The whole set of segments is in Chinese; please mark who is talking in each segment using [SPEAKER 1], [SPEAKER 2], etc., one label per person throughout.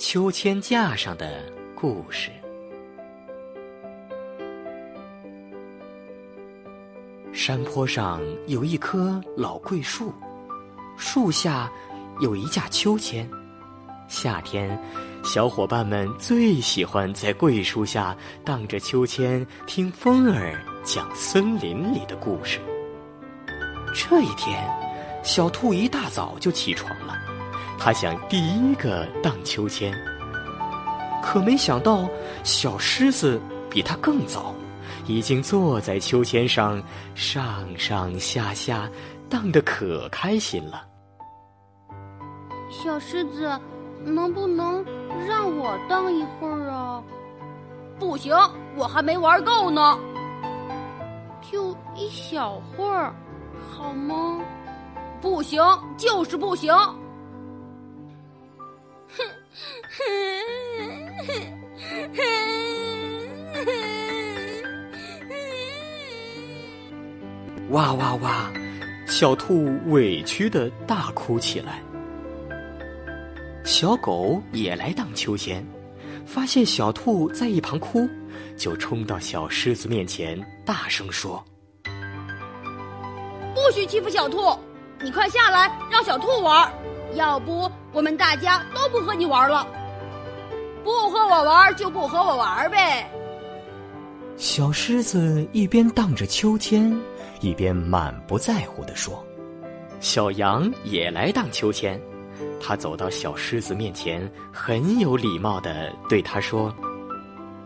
[SPEAKER 1] 秋千架上的故事。山坡上有一棵老桂树，树下有一架秋千。夏天，小伙伴们最喜欢在桂树下荡着秋千，听风儿讲森林里的故事。这一天，小兔一大早就起床了，他想第一个荡秋千。可没想到，小狮子比他更早。已经坐在秋千上，上上下下荡得可开心了。
[SPEAKER 2] 小狮子，能不能让我荡一会儿啊？
[SPEAKER 3] 不行，我还没玩够呢。
[SPEAKER 2] 就一小会儿，好吗？
[SPEAKER 3] 不行，就是不行。
[SPEAKER 1] 哇哇哇！小兔委屈的大哭起来。小狗也来荡秋千，发现小兔在一旁哭，就冲到小狮子面前，大声说：“
[SPEAKER 3] 不许欺负小兔！你快下来，让小兔玩，要不我们大家都不和你玩了。不和我玩就不和我玩呗。”
[SPEAKER 1] 小狮子一边荡着秋千。一边满不在乎地说：“小羊也来荡秋千。”他走到小狮子面前，很有礼貌地对他说：“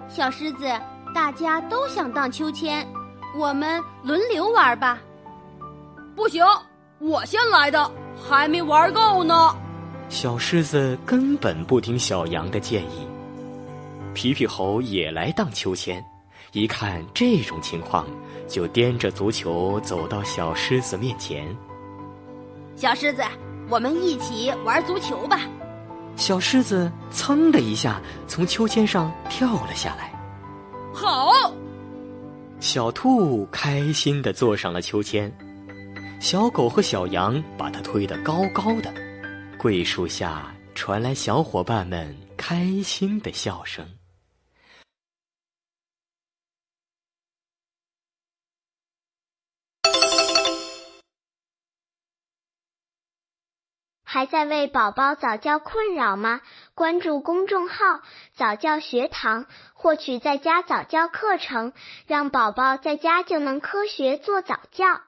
[SPEAKER 2] 小狮子，大家都想荡秋千，我们轮流玩吧。”“
[SPEAKER 3] 不行，我先来的，还没玩够呢。”
[SPEAKER 1] 小狮子根本不听小羊的建议。皮皮猴也来荡秋千。一看这种情况，就掂着足球走到小狮子面前。
[SPEAKER 3] 小狮子，我们一起玩足球吧。
[SPEAKER 1] 小狮子噌的一下从秋千上跳了下来。
[SPEAKER 3] 好，
[SPEAKER 1] 小兔开心的坐上了秋千，小狗和小羊把它推得高高的。桂树下传来小伙伴们开心的笑声。
[SPEAKER 4] 还在为宝宝早教困扰吗？关注公众号“早教学堂”，获取在家早教课程，让宝宝在家就能科学做早教。